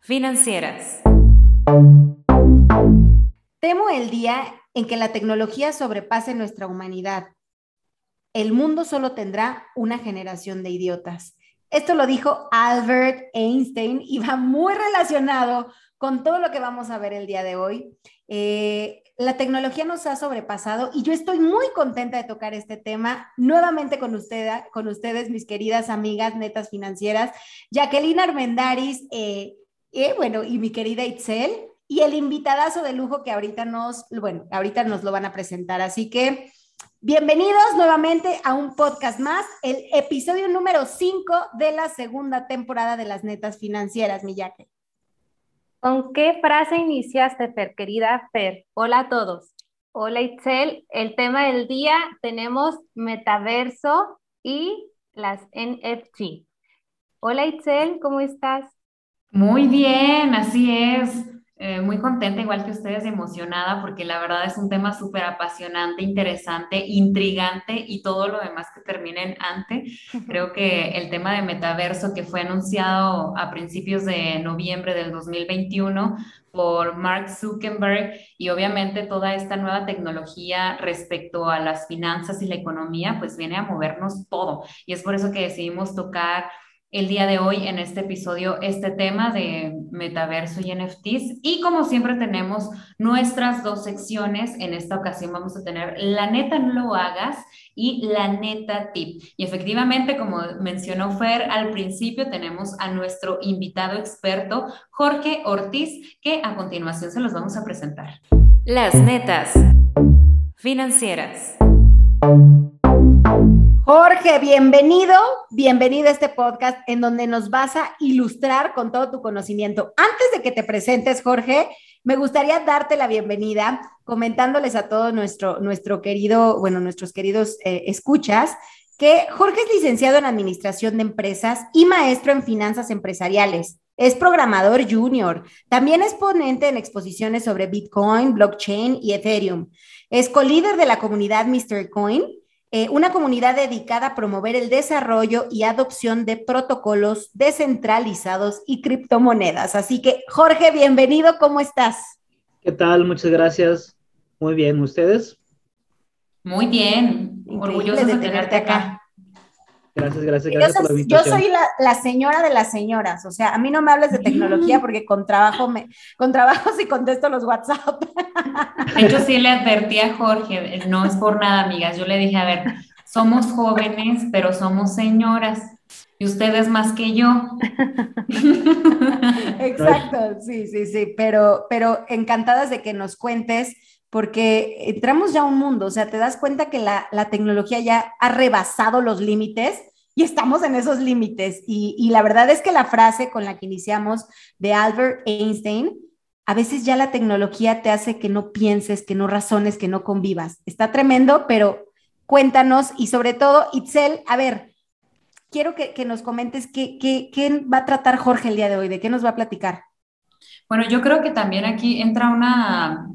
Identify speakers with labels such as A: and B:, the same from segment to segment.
A: financieras.
B: Temo el día en que la tecnología sobrepase nuestra humanidad. El mundo solo tendrá una generación de idiotas. Esto lo dijo Albert Einstein y va muy relacionado con todo lo que vamos a ver el día de hoy. Eh, la tecnología nos ha sobrepasado y yo estoy muy contenta de tocar este tema nuevamente con, con ustedes, mis queridas amigas netas financieras, Jacqueline Armendaris, eh, eh, bueno, y mi querida Itzel, y el invitadazo de lujo que ahorita nos, bueno, ahorita nos lo van a presentar. Así que bienvenidos nuevamente a un podcast más, el episodio número 5 de la segunda temporada de las netas financieras, mi Jacqueline.
C: ¿Con qué frase iniciaste, Fer, querida Fer? Hola a todos. Hola, Itzel. El tema del día tenemos metaverso y las NFT. Hola, Itzel, ¿cómo estás?
D: Muy bien, así es. Eh, muy contenta, igual que ustedes, emocionada, porque la verdad es un tema súper apasionante, interesante, intrigante y todo lo demás que terminen antes. Creo que el tema de metaverso que fue anunciado a principios de noviembre del 2021 por Mark Zuckerberg y obviamente toda esta nueva tecnología respecto a las finanzas y la economía, pues viene a movernos todo. Y es por eso que decidimos tocar el día de hoy en este episodio este tema de metaverso y NFTs. Y como siempre tenemos nuestras dos secciones, en esta ocasión vamos a tener la neta no lo hagas y la neta tip. Y efectivamente, como mencionó Fer al principio, tenemos a nuestro invitado experto, Jorge Ortiz, que a continuación se los vamos a presentar.
A: Las netas financieras.
B: Jorge, bienvenido, bienvenido a este podcast en donde nos vas a ilustrar con todo tu conocimiento. Antes de que te presentes, Jorge, me gustaría darte la bienvenida comentándoles a todo nuestro, nuestro querido, bueno, nuestros queridos eh, escuchas, que Jorge es licenciado en Administración de Empresas y maestro en Finanzas Empresariales. Es programador junior. También es ponente en exposiciones sobre Bitcoin, blockchain y Ethereum. Es co-líder de la comunidad Mr. Coin eh, una comunidad dedicada a promover el desarrollo y adopción de protocolos descentralizados y criptomonedas. Así que, Jorge, bienvenido, ¿cómo estás?
E: ¿Qué tal? Muchas gracias. Muy bien, ¿ustedes?
D: Muy bien, orgulloso de, tenerte acá.
E: Gracias, gracias, gracias
B: yo, por la Yo soy la, señora de las señoras, o sea, a mí no me hables de tecnología porque con trabajo me, con trabajo sí contesto los WhatsApp.
D: De hecho, sí le advertí a Jorge, no es por nada, amigas, yo le dije, a ver, somos jóvenes, pero somos señoras. Y ustedes más que yo.
B: Exacto, sí, sí, sí, pero, pero encantadas de que nos cuentes porque entramos ya a un mundo, o sea, te das cuenta que la, la tecnología ya ha rebasado los límites y estamos en esos límites. Y, y, la verdad es que la frase con la que iniciamos de Albert Einstein, a veces ya la tecnología te hace que no pienses, que no razones, que no convivas. Está tremendo, pero cuéntanos y sobre todo, Itzel, a ver, quiero que, que nos comentes qué, qué, qué va a tratar Jorge el día de hoy, de qué nos va a platicar.
D: Bueno, yo creo que también aquí entra una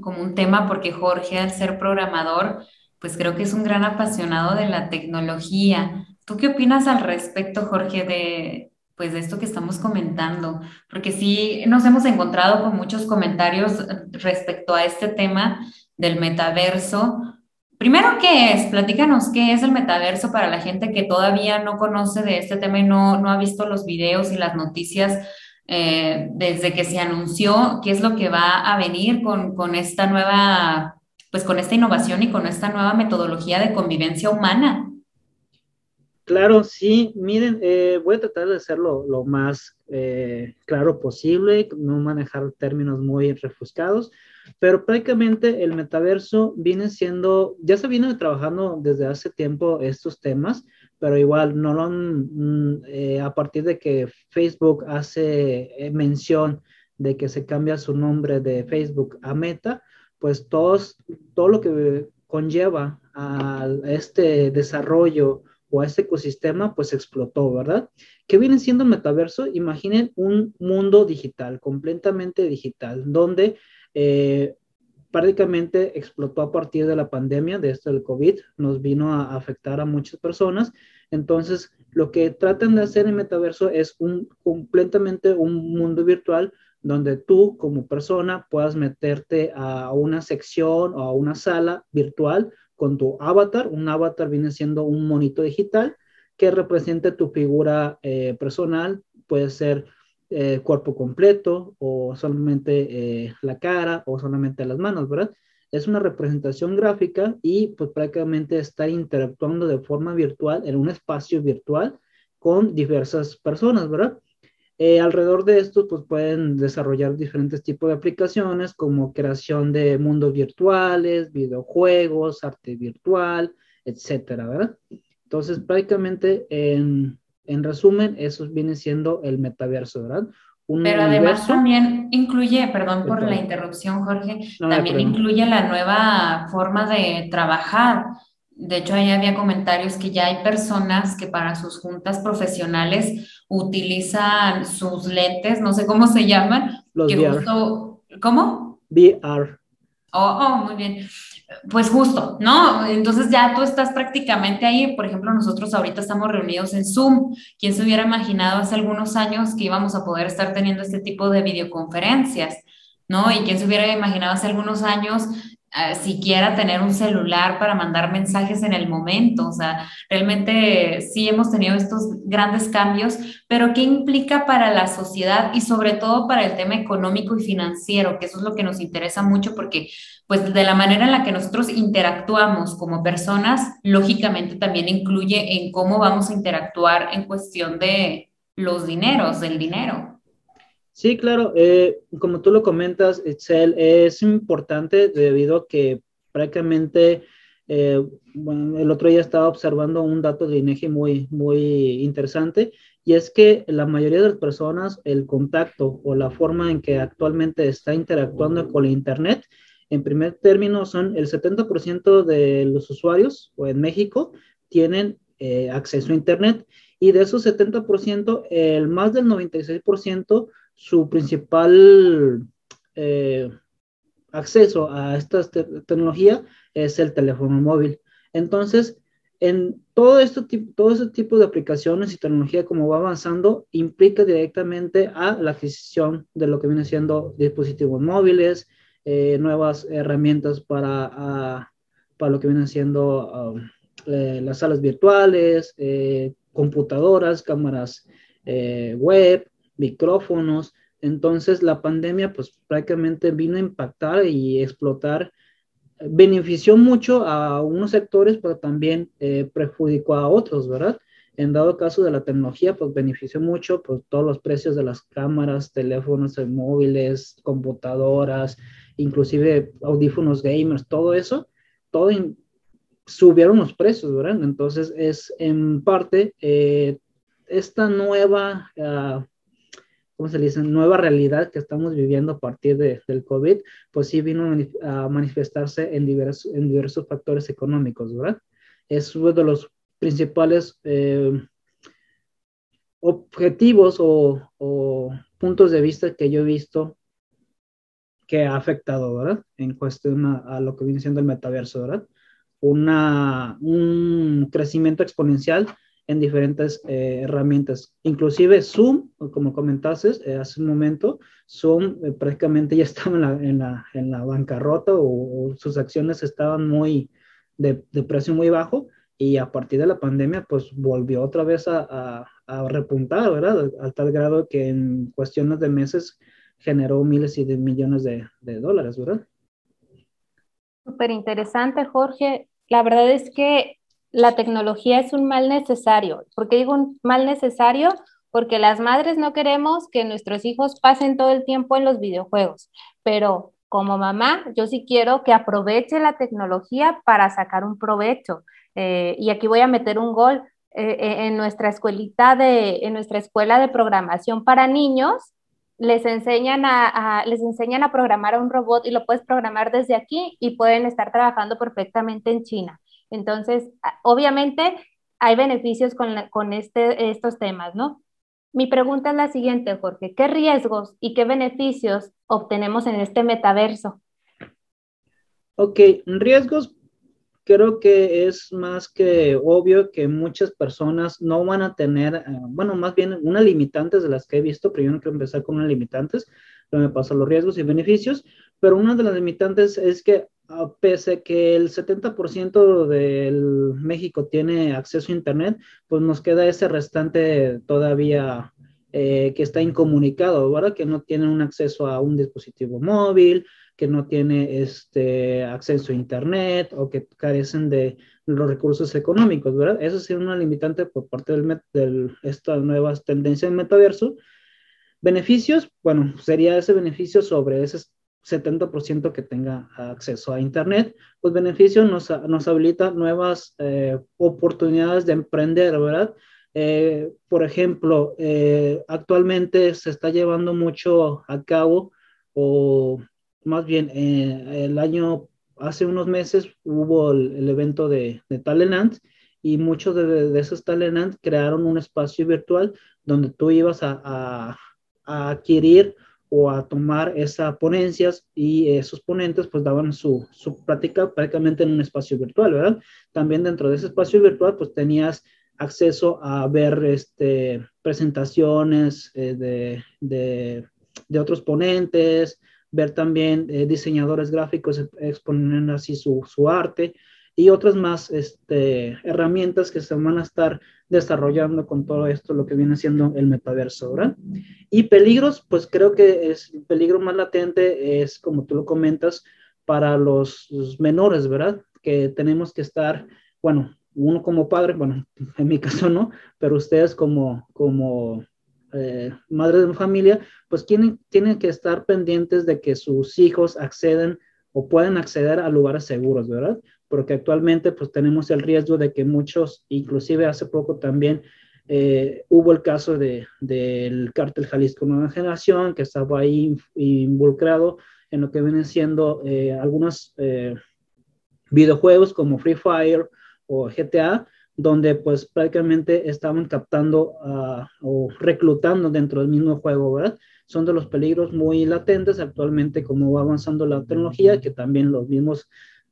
D: como un tema porque Jorge, al ser programador, pues creo que es un gran apasionado de la tecnología. ¿Tú qué opinas al respecto, Jorge, de, pues, de esto que estamos comentando? Porque sí nos hemos encontrado con muchos comentarios respecto a este tema del metaverso. Primero, ¿qué es? Platícanos qué es el metaverso para la gente que todavía no conoce de este tema y no, no ha visto los videos y las noticias eh, desde que se anunció qué es lo que va a venir con, esta nueva, pues con esta innovación y con esta nueva metodología de convivencia humana.
E: Claro, sí, miren, eh, voy a tratar de hacerlo lo más eh, claro posible, no manejar términos muy refuscados, pero prácticamente el metaverso viene siendo, ya se viene trabajando desde hace tiempo estos temas, pero igual no lo mm, eh, a partir de que Facebook hace eh, mención de que se cambia su nombre de Facebook a Meta, pues todos, todo lo que conlleva a este desarrollo o a este ecosistema, pues explotó, ¿verdad? ¿Qué viene siendo metaverso? Imaginen un mundo digital, completamente digital, donde eh, prácticamente explotó a partir de la pandemia, de esto del COVID, nos vino a afectar a muchas personas Entonces, lo que tratan de hacer en metaverso es un, completamente un mundo virtual donde tú como persona puedas meterte a una sección o a una sala virtual con tu avatar. Un avatar viene siendo un monito digital que represente tu figura eh, personal, puede ser eh, cuerpo completo o solamente eh, la cara o solamente las manos, ¿verdad? Es una representación gráfica y pues prácticamente está interactuando de forma virtual en un espacio virtual con diversas personas, ¿verdad? Eh, alrededor de esto, pues pueden desarrollar diferentes tipos de aplicaciones como creación de mundos virtuales, videojuegos, arte virtual, etcétera, ¿verdad? Entonces, prácticamente, en, en resumen, eso viene siendo el metaverso, ¿verdad?
D: Pero además también incluye, perdón por la interrupción, Jorge, también incluye la nueva forma de trabajar. De hecho, ahí había comentarios que ya hay personas que para sus juntas profesionales utilizan sus lentes, no sé cómo se llaman.
E: Los
D: que
E: VR.
D: Justo, ¿Cómo?
E: VR.
D: Oh, oh, muy bien. Pues justo, ¿no? Entonces ya tú estás prácticamente ahí. Por ejemplo, nosotros ahorita estamos reunidos en Zoom. ¿Quién se hubiera imaginado hace algunos años que íbamos a poder estar teniendo este tipo de videoconferencias? ¿No? Y quién se hubiera imaginado hace algunos años siquiera tener un celular para mandar mensajes en el momento. O sea, realmente sí hemos tenido estos grandes cambios, pero ¿qué implica para la sociedad y sobre todo para el tema económico y financiero? Que eso es lo que nos interesa mucho porque pues de la manera en la que nosotros interactuamos como personas, lógicamente también incluye en cómo vamos a interactuar en cuestión de los dineros, del dinero.
E: Sí, claro. Eh, como tú lo comentas, Excel es importante debido a que prácticamente, eh, el otro día estaba observando un dato de INEGI muy, muy interesante y es que la mayoría de las personas, el contacto o la forma en que actualmente está interactuando con la Internet, en primer término, son el 70% de los usuarios o en México tienen eh, acceso a Internet y de esos 70%, el más del 96% su principal eh, acceso a esta te tecnología es el teléfono móvil. Entonces, en todo, este todo este tipo de aplicaciones y tecnología como va avanzando, implica directamente a la adquisición de lo que viene siendo dispositivos móviles, eh, nuevas herramientas para, para lo que vienen siendo um, las salas virtuales, eh, computadoras, cámaras web, micrófonos. Entonces la pandemia pues prácticamente vino a impactar y explotar, benefició mucho a unos sectores, pero también eh, perjudicó a otros, ¿verdad? En dado caso de la tecnología, pues benefició mucho pues, todos los precios de las cámaras, teléfonos móviles, computadoras, inclusive audífonos gamers, todo eso, todo subieron los precios, ¿verdad? Entonces es en parte eh, esta nueva uh, ¿cómo se dice? Nueva realidad que estamos viviendo a partir de, del COVID, pues sí vino a manifestarse en diversos, en diversos factores económicos, ¿verdad? Es uno de los principales eh, objetivos o, o, puntos de vista que yo he visto que ha afectado, ¿verdad? En cuestión a, a lo que viene siendo el metaverso, ¿verdad? Una, un crecimiento exponencial en diferentes eh, herramientas. Inclusive Zoom, como comentaste eh, hace un momento, Zoom eh, prácticamente ya estaba en la, en la, en la bancarrota o, o, sus acciones estaban muy de, de, precio muy bajo y a partir de la pandemia pues volvió otra vez a, a, a repuntar, ¿verdad? A, tal grado que en cuestiones de meses generó miles y de millones de, de dólares, ¿verdad?
C: Súper interesante, Jorge. La verdad es que la tecnología es un mal necesario. ¿Por qué digo un mal necesario? Porque las madres no queremos que nuestros hijos pasen todo el tiempo en los videojuegos, pero como mamá, yo sí quiero que aproveche la tecnología para sacar un provecho. Eh, y aquí voy a meter un gol. Eh, eh en nuestra escuelita de, en nuestra escuela de programación para niños, les enseñan a, a, les enseñan a programar a un robot y lo puedes programar desde aquí y pueden estar trabajando perfectamente en China. Entonces, obviamente hay beneficios con, con este, estos temas, ¿no? Mi pregunta es la siguiente, Jorge. ¿Qué riesgos y qué beneficios obtenemos en este metaverso?
E: Ok, riesgos, creo que es más que obvio que muchas personas no van a tener, eh, bueno, más bien una limitantes de las que he visto, no quiero empezar con unas limitantes, lo me pasa los riesgos y beneficios, pero una de las limitantes es que pese a que el 70% del México tiene acceso a Internet, pues nos queda ese restante todavía eh, que está incomunicado, ¿verdad? Que no tienen un acceso a un dispositivo móvil, que no tiene este acceso a Internet o que carecen de los recursos económicos, ¿verdad? Eso sería una limitante por parte de del, estas nuevas tendencias en metaverso. Beneficios, bueno, sería ese beneficio sobre ese 70% que tenga acceso a Internet, pues beneficio nos, nos habilita nuevas eh, oportunidades de emprender, ¿verdad? Eh, por ejemplo, eh, actualmente se está llevando mucho a cabo o más bien eh, el año, hace unos meses hubo el, evento de, de Talent y muchos de, esos Talent crearon un espacio virtual donde tú ibas a, adquirir o a tomar esas ponencias y esos ponentes pues daban su, su, práctica prácticamente en un espacio virtual, ¿verdad? También dentro de ese espacio virtual pues tenías acceso a ver este, presentaciones eh, de, de, de, otros ponentes, ver también eh, diseñadores gráficos exponer así su, su, arte y otras más este, herramientas que se van a estar desarrollando con todo esto, lo que viene siendo el metaverso, ¿verdad? Y peligros, pues creo que es, el peligro más latente es, como tú lo comentas, para los, los menores, ¿verdad? Que tenemos que estar, bueno, uno como padre, bueno, en mi caso no, pero ustedes como, como eh, madres de familia, pues tienen, tienen que estar pendientes de que sus hijos acceden o pueden acceder a lugares seguros, ¿verdad? Porque actualmente pues tenemos el riesgo de que muchos, inclusive hace poco también eh, hubo el caso de, del cártel Jalisco Nueva Generación, que estaba ahí involucrado en lo que vienen siendo eh, algunos eh, videojuegos como Free Fire o GTA, donde pues prácticamente estaban captando uh, o reclutando dentro del mismo juego, ¿verdad? Son de los peligros muy latentes actualmente como va avanzando la tecnología, que también los mismos,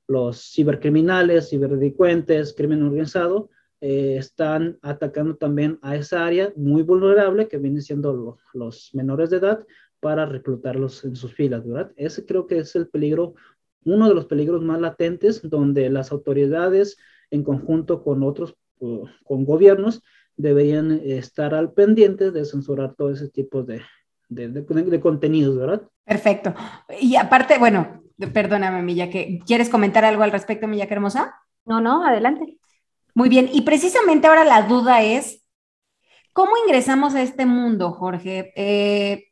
E: los cibercriminales, ciberdelincuentes, crimen organizado, eh, están atacando también a esa área muy vulnerable que vienen siendo lo, los menores de edad para reclutarlos en sus filas, ¿verdad? Ese creo que es el peligro, uno de los peligros más latentes donde las autoridades, en conjunto con otros, con gobiernos, deberían estar al pendiente de censurar todo ese tipo de, de, de, contenidos, ¿verdad?
B: Perfecto. Y aparte, bueno, perdóname, Milla, que ¿quieres comentar algo al respecto, Milla, qué hermosa?
C: No, no, adelante.
B: Muy bien, y precisamente ahora la duda es, ¿cómo ingresamos a este mundo, Jorge? Eh,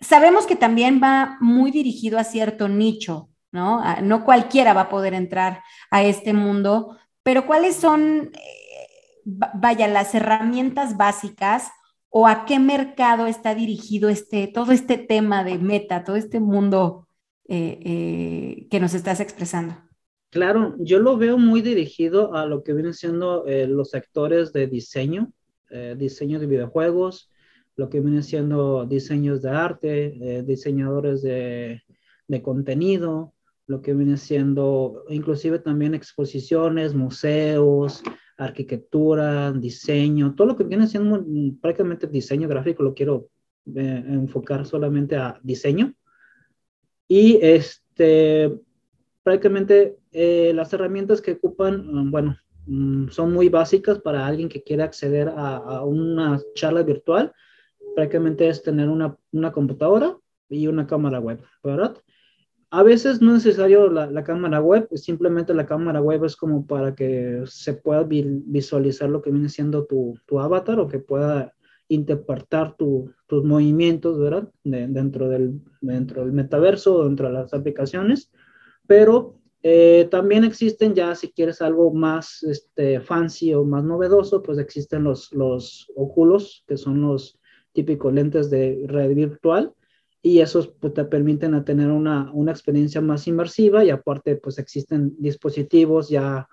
B: sabemos que también va muy dirigido a cierto nicho, ¿no? No cualquiera va a poder entrar a este mundo, pero ¿cuáles son, eh, vaya, las herramientas básicas o a qué mercado está dirigido este, todo este tema de meta, todo este mundo eh, eh, que nos estás expresando?
E: Claro, yo lo veo muy dirigido a lo que vienen siendo los sectores de diseño, diseño de videojuegos, lo que vienen siendo diseños de arte, diseñadores de, de contenido, lo que viene siendo inclusive también exposiciones, museos, arquitectura, diseño, todo lo que viene siendo prácticamente diseño gráfico, lo quiero eh, enfocar solamente a diseño. Y este, prácticamente eh, las herramientas que ocupan, mm, bueno, mm, son muy básicas para alguien que quiera acceder a, a, una charla virtual. Prácticamente es tener una, una computadora y una cámara web, ¿verdad? A veces no es necesario la, cámara web, simplemente la cámara web es como para que se pueda visualizar lo que viene siendo tu, avatar o que pueda interpretar tus movimientos, ¿verdad? dentro, del, dentro del metaverso, dentro de las aplicaciones, pero eh, también existen ya, si quieres algo más este, fancy o más novedoso, pues existen los, los óculos, que son los típicos lentes de red virtual, y esos pues, te permiten tener una, una, experiencia más inmersiva y aparte pues existen dispositivos ya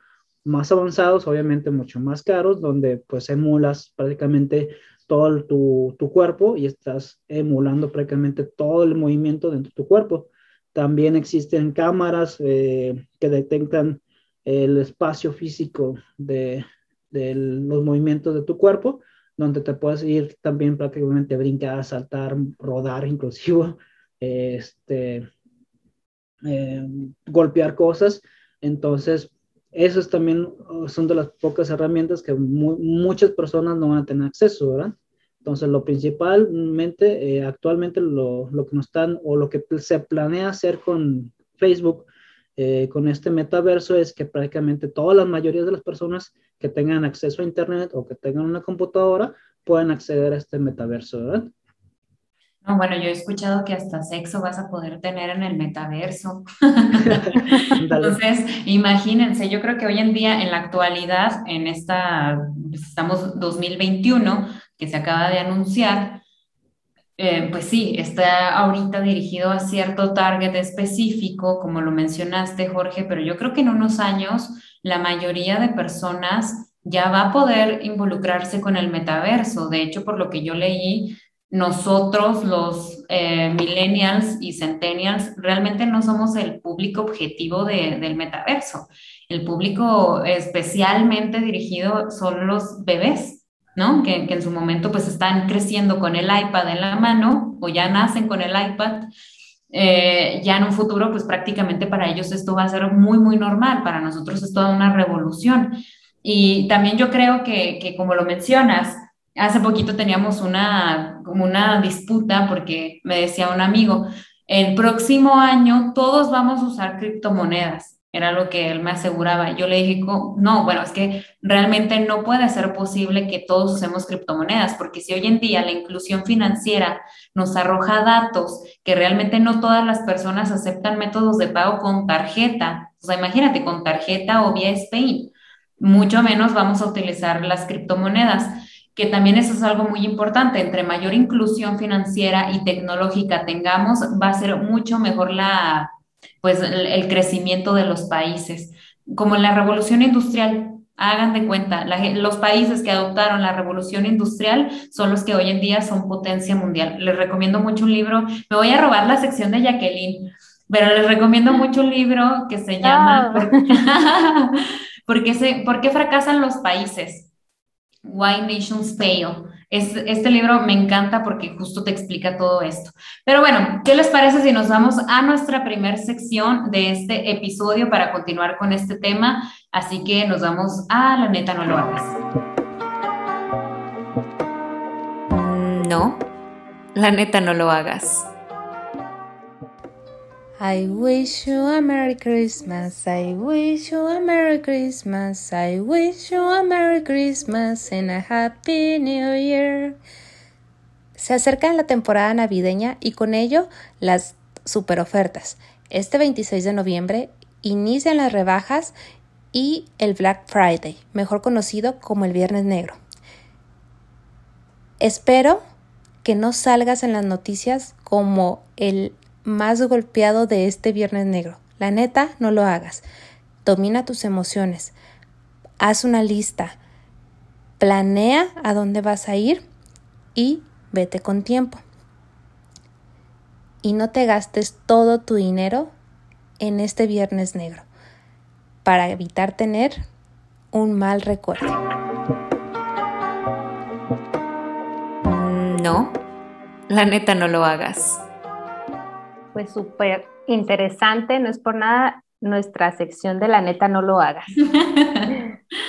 E: más avanzados, obviamente mucho más caros, donde pues emulas prácticamente todo tu, tu, cuerpo y estás emulando prácticamente todo el movimiento dentro de tu cuerpo. También existen cámaras eh, que detectan el espacio físico de, de los movimientos de tu cuerpo, donde te puedes ir también prácticamente brincar, saltar, rodar inclusive, este, eh, golpear cosas. Entonces, esas también son de las pocas herramientas que muchas personas no van a tener acceso, ¿verdad? Entonces, lo principalmente, eh, actualmente lo, lo, que nos están o lo que se planea hacer con Facebook, eh, con este metaverso, es que prácticamente todas las mayorías de las personas que tengan acceso a Internet o que tengan una computadora puedan acceder a este metaverso, ¿verdad?
D: No, bueno, yo he escuchado que hasta sexo vas a poder tener en el metaverso. Entonces, imagínense, yo creo que hoy en día, en la actualidad, en esta, pues, estamos 2021, que se acaba de anunciar, eh, pues sí, está ahorita dirigido a cierto target específico, como lo mencionaste, Jorge, pero yo creo que en unos años la mayoría de personas ya va a poder involucrarse con el metaverso. De hecho, por lo que yo leí, nosotros los eh, millennials y centennials realmente no somos el público objetivo del metaverso. El público especialmente dirigido son los bebés, ¿no? Que, en su momento pues están creciendo con el iPad en la mano o ya nacen con el iPad. Eh, ya en un futuro pues prácticamente para ellos esto va a ser muy, muy normal. Para nosotros es toda una revolución. Y también yo creo que, que como lo mencionas, Hace poquito teníamos una, como una disputa porque me decía un amigo, el próximo año todos vamos a usar criptomonedas. Era lo que él me aseguraba. Yo le dije, no, bueno, es que realmente no puede ser posible que todos usemos criptomonedas, porque si hoy en día la inclusión financiera nos arroja datos que realmente no todas las personas aceptan métodos de pago con tarjeta, o sea, imagínate, con tarjeta o vía Spain, mucho menos vamos a utilizar las criptomonedas que también eso es algo muy importante. Entre mayor inclusión financiera y tecnológica tengamos, va a ser mucho mejor la, pues, el, crecimiento de los países. Como en la revolución industrial, hagan de cuenta, los países que adoptaron la revolución industrial son los que hoy en día son potencia mundial. Les recomiendo mucho un libro, me voy a robar la sección de Jacqueline, pero les recomiendo mucho un libro que se llama ah. se, ¿Por qué fracasan los países? Why Nations Fail. Es, este libro me encanta porque justo te explica todo esto. Pero bueno, ¿qué les parece si nos vamos a nuestra primera sección de este episodio para continuar con este tema? Así que nos vamos a La neta no lo hagas.
A: No, la neta no lo hagas.
F: I wish you a Merry Christmas, I wish you a Merry Christmas, I wish you a Merry Christmas and a Happy New Year. Se acerca la temporada navideña y con ello las super ofertas. Este 26 de noviembre inician las rebajas y el Black Friday, mejor conocido como el Viernes Negro. Espero que no salgas en las noticias como el más golpeado de este viernes negro. La neta, no lo hagas. Domina tus emociones. Haz una lista. Planea a dónde vas a ir y vete con tiempo. Y no te gastes todo tu dinero en este viernes negro para evitar tener un mal recuerdo.
A: No, la neta no lo hagas
C: pues súper interesante, no es por nada nuestra sección de la neta no lo hagas.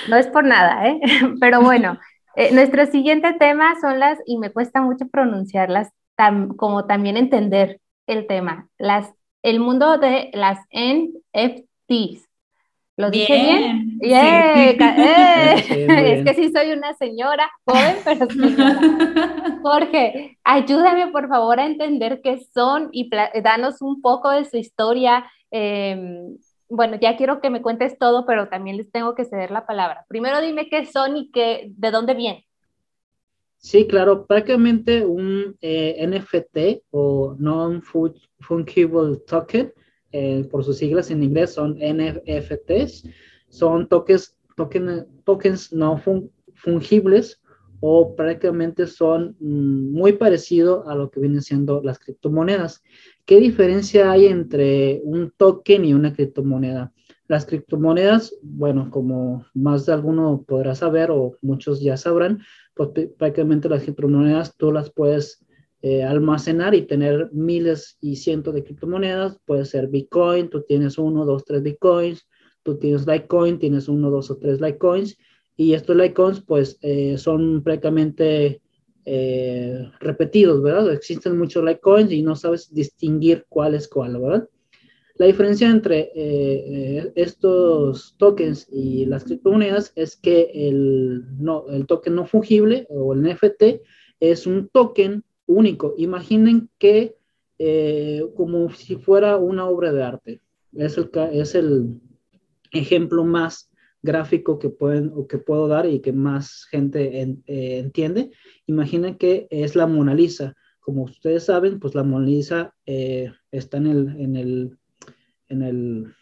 C: no es por nada, ¿eh? Pero bueno, eh, nuestro siguiente tema son las, y me cuesta mucho pronunciarlas, como también entender el tema, las, el mundo de las NFTs. ¿Lo dije bien? Eh, es que sí soy una señora, joven, pero Jorge, ayúdame por favor a entender qué son y danos un poco de su historia. Em, bueno, ya quiero que me cuentes todo, pero también les tengo que ceder la palabra. Primero dime qué son y qué, de dónde vienen.
E: Sí, claro, prácticamente un eh, NFT o Non-Fungible Token eh, por sus siglas en inglés son NFTs, son tokens, tokens no fungibles o prácticamente son mm, muy parecidos a lo que vienen siendo las criptomonedas. ¿Qué diferencia hay entre un token y una criptomoneda? Las criptomonedas, bueno, como más de alguno podrá saber o muchos ya sabrán, pues prácticamente las criptomonedas tú las puedes eh, almacenar y tener miles y cientos de criptomonedas. Puede ser Bitcoin, tú tienes uno, dos, tres Bitcoins, tú tienes Litecoin, tienes uno, dos o tres Litecoins. Y estos Litecoins, pues, eh, son prácticamente eh, repetidos, ¿verdad? Existen muchos Litecoins y no sabes distinguir cuál es cuál, ¿verdad? La diferencia entre estos tokens y las criptomonedas es que el, no, el token no fungible o el NFT es un token único. Imaginen que eh, como si fuera una obra de arte. Es el, es el ejemplo más gráfico que, pueden, o que puedo dar y que más gente eh, entiende. Imaginen que es la Mona Lisa. Como ustedes saben, pues la Mona Lisa eh, está en el, en, el, en, el,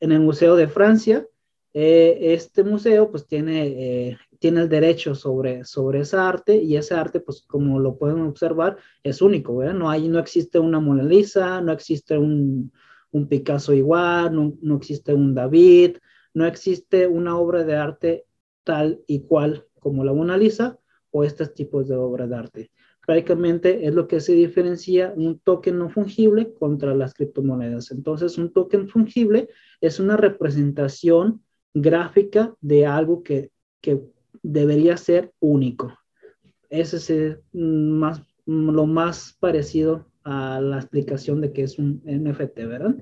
E: en el Museo de Francia. este museo pues tiene tiene el derecho sobre, sobre esa arte y ese arte, pues como lo pueden observar, es único, ¿verdad? No, hay, no existe una Mona Lisa, no existe un, un Picasso igual, no, no, existe un David, no existe una obra de arte tal y cual como la Mona Lisa o estos tipos de obras de arte. Prácticamente es lo que se diferencia un token no fungible contra las criptomonedas. Entonces, un token fungible es una representación gráfica de algo que, que debería ser único. Ese es más, lo más parecido a la explicación de que es un NFT, ¿verdad?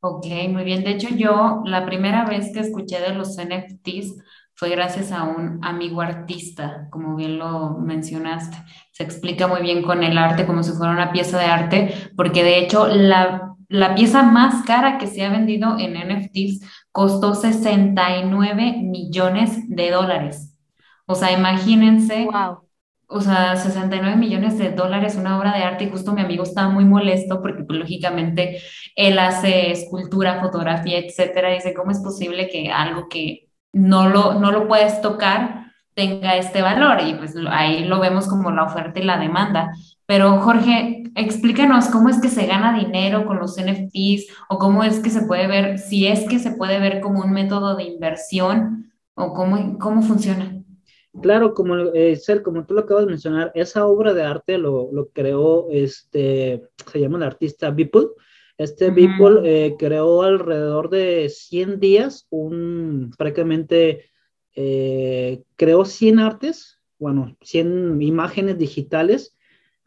D: Ok, muy bien. De hecho, yo la primera vez que escuché de los NFTs fue gracias a un amigo artista, como bien lo mencionaste. Se explica muy bien con el arte como si fuera una pieza de arte, porque de hecho la, la pieza más cara que se ha vendido en NFTs costó 69 millones de dólares. O sea, imagínense.
C: Wow.
D: O sea, 69 millones de dólares, una obra de arte, y justo mi amigo estaba muy molesto porque, pues, lógicamente, él hace escultura, fotografía, etcétera. Dice, ¿cómo es posible que algo que no lo, no lo puedes tocar tenga este valor? Y pues ahí lo vemos como la oferta y la demanda. Pero Jorge, explícanos cómo es que se gana dinero con los NFTs o cómo es que se puede ver, si es que se puede ver como un método de inversión o cómo, cómo funciona.
E: Claro, como eh, como tú lo acabas de mencionar, esa obra de arte lo, lo creó, este, se llama el artista Beeple. Este uh eh, creó alrededor de 100 días, un, prácticamente eh, creó 100 artes, bueno, 100 imágenes digitales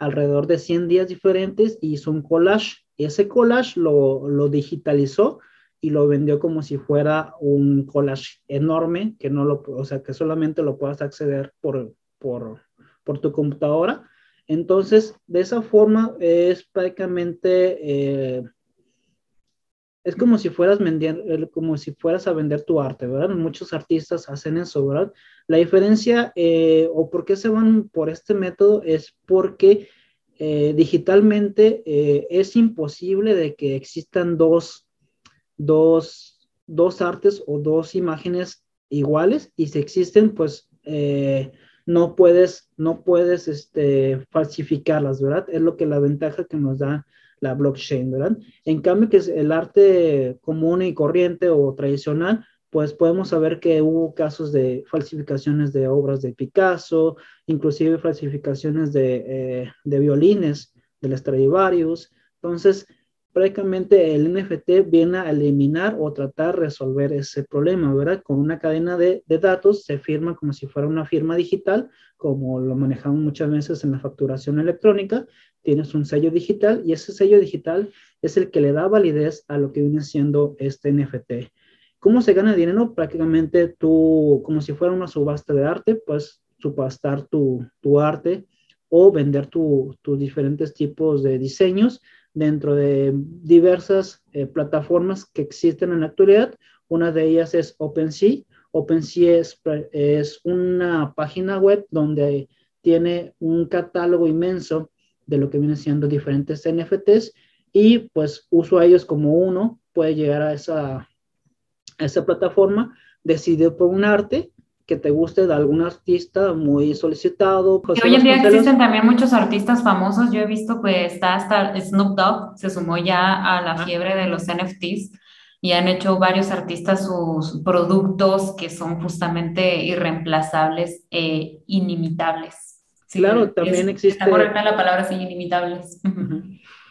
E: alrededor de 100 días diferentes y hizo un collage. Ese collage lo, lo digitalizó y lo vendió como si fuera un collage enorme, que no lo, o sea, que solamente lo puedas acceder por, por, por tu computadora. Entonces, de esa forma es prácticamente, eh, es como si fueras vendiendo, como si fueras a vender tu arte, ¿verdad? Muchos artistas hacen eso, ¿verdad? La diferencia eh, o por qué se van por este método es porque eh, digitalmente eh, es imposible de que existan dos, dos, dos, artes o dos imágenes iguales y si existen, pues no puedes, no puedes este, falsificarlas, ¿verdad? Es lo que la ventaja que nos da la blockchain, ¿verdad? En cambio, que es el arte común y corriente o tradicional, pues podemos saber que hubo casos de falsificaciones de obras de Picasso, inclusive falsificaciones de, eh, de violines del Stradivarius. Entonces, prácticamente el NFT viene a eliminar o tratar de resolver ese problema, ¿verdad? Con una cadena de, de, datos se firma como si fuera una firma digital, como lo manejamos muchas veces en la facturación electrónica, tienes un sello digital y ese sello digital es el que le da validez a lo que viene siendo este NFT. ¿Cómo se gana dinero? Prácticamente tú, como si fuera una subasta de arte, pues subastar tu, tu arte o vender tus diferentes tipos de diseños dentro de diversas eh, plataformas que existen en la actualidad. Una de ellas es OpenSea. OpenSea es, es una página web donde tiene un catálogo inmenso de lo que viene siendo diferentes NFTs y pues usuarios como uno puede llegar a esa esa plataforma decidió por un arte que te guste de algún artista muy solicitado.
D: José hoy en día existen también muchos artistas famosos. Yo he visto que está hasta Snoop Dogg, se sumó ya a la fiebre de los NFTs y han hecho varios artistas sus productos que son justamente irreemplazables e inimitables.
E: Claro, también existe.
D: Está correcta la palabra, sí, inimitables.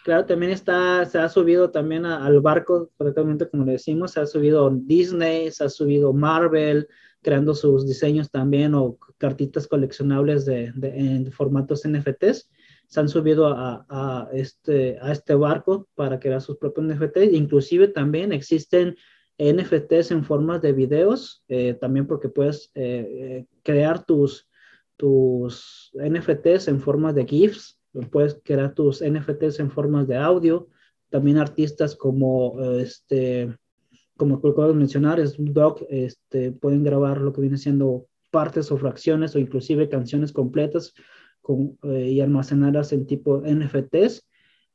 E: Claro, también está, se ha subido también al barco, prácticamente como le decimos, se ha subido Disney, se ha subido Marvel, creando sus diseños también o cartitas coleccionables de, de en formatos NFTs se han subido a, este, a este barco para crear sus propios NFTs. Inclusive también existen NFTs en formas de videos, eh, también porque puedes eh, eh, crear tus, tus NFTs en forma de GIFs, puedes crear tus NFTs en formas de audio. También artistas como este, como acabo de mencionar, es Doc, este, pueden grabar lo que viene siendo partes o fracciones o inclusive canciones completas eh, y almacenarlas en tipo NFTs.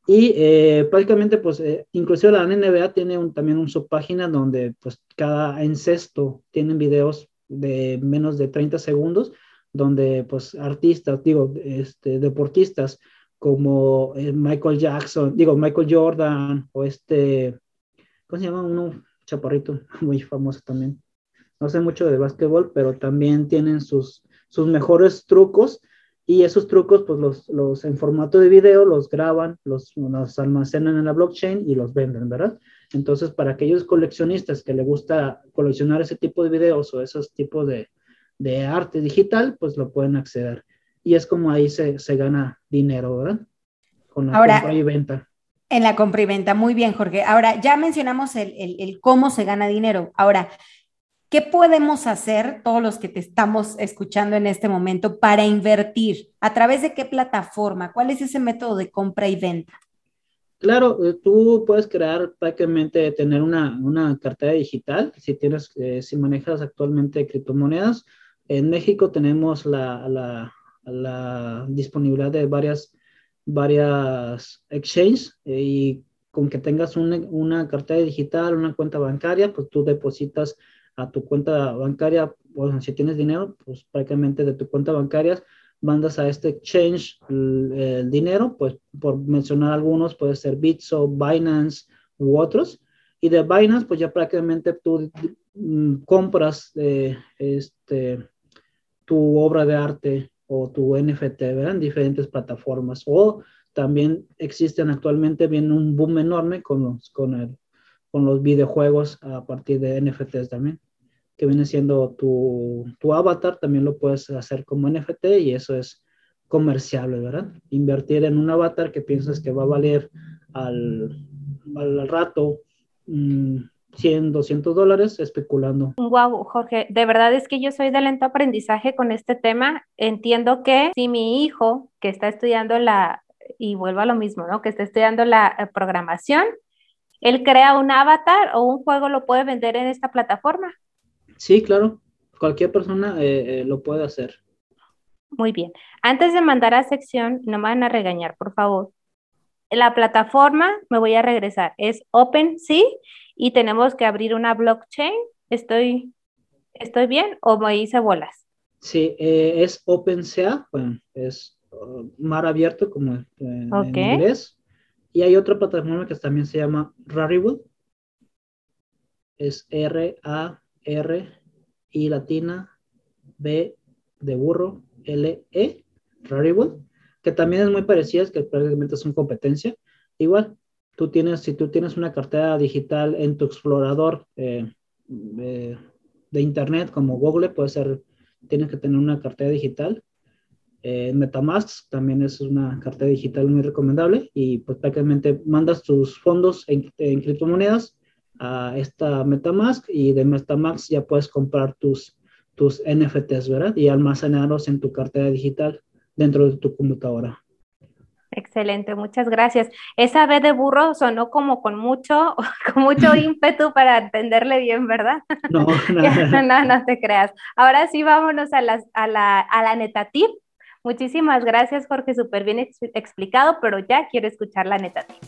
E: Y eh, prácticamente, pues, eh, inclusive la NBA tiene un, también un subpágina donde, pues, cada encesto tienen videos de menos de 30 segundos, donde, pues, artistas, digo, este, deportistas como Michael Jackson, digo, Michael Jordan o este, ¿cómo se llama? Uno chaparrito muy famoso también. No sé mucho de básquetbol, pero también tienen sus, sus mejores trucos y esos trucos, pues los, los en formato de video, los graban, los, los almacenan en la blockchain y los venden, ¿verdad? Entonces, para aquellos coleccionistas que les gusta coleccionar ese tipo de videos o esos tipos de, de arte digital, pues lo pueden acceder. Y es como ahí se, se gana dinero, ¿verdad?
B: Con la compra y venta. En la compra y venta, muy bien, Jorge. Ahora, ya mencionamos el, el, el cómo se gana dinero. Ahora, ¿Qué podemos hacer todos los que te estamos escuchando en este momento para invertir? ¿A través de qué plataforma? ¿Cuál es ese método de compra y venta?
E: Claro, eh, tú puedes crear prácticamente tener una, una cartera digital si tienes, eh, si manejas actualmente criptomonedas. En México tenemos la, la, la disponibilidad de varias, varias exchanges eh, y con que tengas una, una cartera digital, una cuenta bancaria, pues tú depositas a tu cuenta bancaria, bueno, si tienes dinero, pues prácticamente de tu cuenta bancaria mandas a este exchange el, dinero, pues por mencionar algunos, puede ser Bitso, Binance u otros. Y de Binance, pues ya prácticamente tú mm, compras eh, este, tu obra de arte o tu NFT, ¿verdad? En diferentes plataformas. O también existen actualmente, viene un boom enorme con los, con el, con los videojuegos a partir de NFTs también que viene siendo tu, tu, avatar, también lo puedes hacer como NFT y eso es comerciable, ¿verdad? Invertir en un avatar que piensas que va a valer al, al rato 100, mm, 200 dólares especulando.
C: Wow, Jorge, de verdad es que yo soy de lento aprendizaje con este tema. Entiendo que si mi hijo que está estudiando la, y vuelvo a lo mismo, ¿no? Que está estudiando la eh, programación, él crea un avatar o un juego lo puede vender en esta plataforma.
E: Sí, claro, cualquier persona eh, eh, lo puede hacer.
C: Muy bien. Antes de mandar a sección, no me van a regañar, por favor. La plataforma, me voy a regresar, es OpenSea y tenemos que abrir una blockchain. ¿Estoy, estoy bien o me hice bolas?
E: Sí, eh, es OpenSea, bueno, es uh, mar abierto como en, inglés. Y hay otra plataforma que también se llama Rarible. Es R-A R, I latina, B de burro, L, E, Rarible, que también es muy parecida, es que prácticamente son competencia. Igual, tú tienes, si tú tienes una cartera digital en tu explorador eh, eh, de internet como Google, puede ser, tienes que tener una cartera digital. Eh, Metamask también es una cartera digital muy recomendable y pues prácticamente mandas tus fondos en, en criptomonedas a esta Metamask y de Metamask ya puedes comprar tus, tus NFTs, ¿verdad? Y almacenarlos en tu cartera digital dentro de tu computadora.
C: Excelente, muchas gracias. Esa B de burro sonó como con mucho, con mucho ímpetu para entenderle bien, ¿verdad?
E: No,
C: no, no te creas. Ahora sí, vámonos a, las, a, la, a la neta tip. Muchísimas gracias, Jorge, súper bien explicado, pero ya quiero escuchar la neta tip.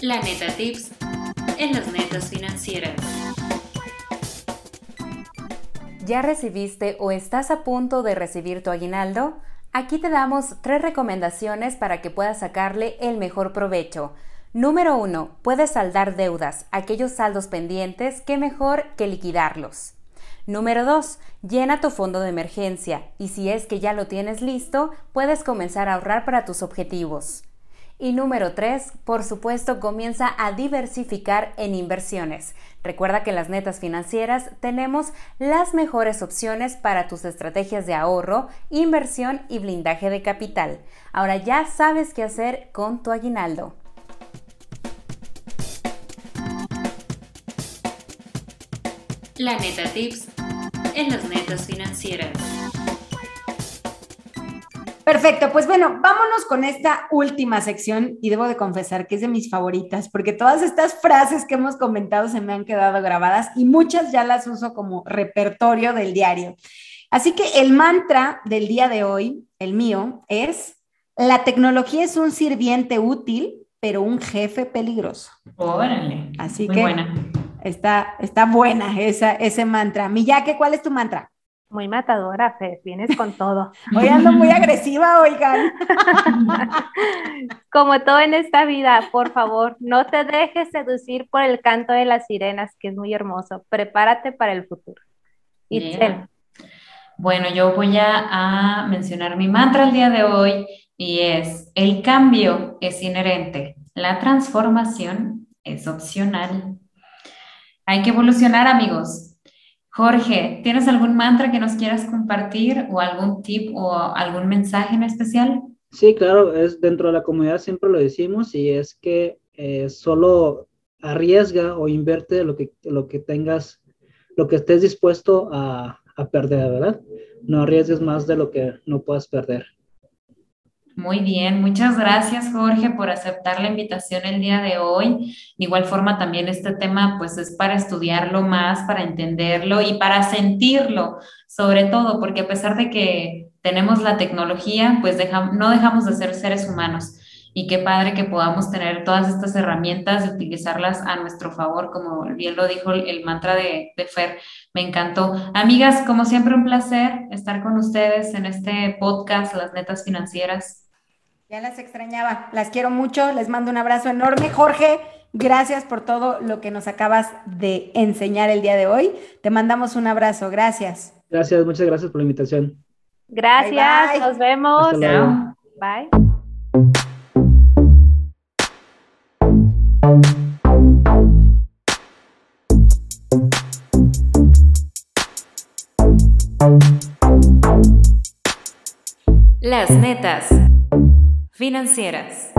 A: La Neta Tips, en las netas financieras.
G: ¿Ya recibiste o estás a punto de recibir tu aguinaldo? Aquí te damos tres recomendaciones para que puedas sacarle el mejor provecho. Número 1. Puedes saldar deudas, aquellos saldos pendientes, que mejor que liquidarlos. Número 2. Llena tu fondo de emergencia y si es que ya lo tienes listo, puedes comenzar a ahorrar para tus objetivos. Y número 3, por supuesto, comienza a diversificar en inversiones. Recuerda que en las netas financieras tenemos las mejores opciones para tus estrategias de ahorro, inversión y blindaje de capital. Ahora ya sabes qué hacer con tu aguinaldo.
A: La neta tips en las netas financieras.
B: Perfecto, pues bueno, vámonos con esta última sección y debo de confesar que es de mis favoritas porque todas estas frases que hemos comentado se me han quedado grabadas y muchas ya las uso como repertorio del diario. Así que el mantra del día de hoy, el mío, es, la tecnología es un sirviente útil, pero un jefe peligroso.
D: Órale.
B: Así que buena. Está, está buena esa, ese mantra. Miyake, ¿cuál es tu mantra?
C: Muy matadora, Fer, vienes con todo.
B: Hoy ando muy agresiva, oigan.
C: Como todo en esta vida, por favor, no te dejes seducir por el canto de las sirenas, que es muy hermoso. Prepárate para el futuro.
D: Yeah. Bueno, yo voy a, a mencionar mi mantra el día de hoy y es, el cambio es inherente, la transformación es opcional. Hay que evolucionar, amigos. Jorge, ¿tienes algún mantra que nos quieras compartir o algún tip o algún mensaje en especial?
E: Sí, claro, es dentro de la comunidad siempre lo decimos y es que eh, solo arriesga o invierte lo que, lo que tengas, lo que estés dispuesto a, a perder, ¿verdad? No arriesgues más de lo que no puedas perder.
D: Muy bien, muchas gracias Jorge por aceptar la invitación el día de hoy. De igual forma también este tema pues es para estudiarlo más, para entenderlo y para sentirlo, sobre todo porque a pesar de que tenemos la tecnología, pues no dejamos de ser seres humanos. Y qué padre que podamos tener todas estas herramientas y utilizarlas a nuestro favor, como bien lo dijo el mantra de, de Fer. Me encantó. Amigas, como siempre, un placer estar con ustedes en este podcast, Las Netas Financieras.
B: Ya las extrañaba, las quiero mucho, les mando un abrazo enorme. Jorge, gracias por todo lo que nos acabas de enseñar el día de hoy. Te mandamos un abrazo, gracias.
E: Gracias, muchas gracias por la invitación.
C: Gracias, nos vemos. Bye.
A: Las netas financieras.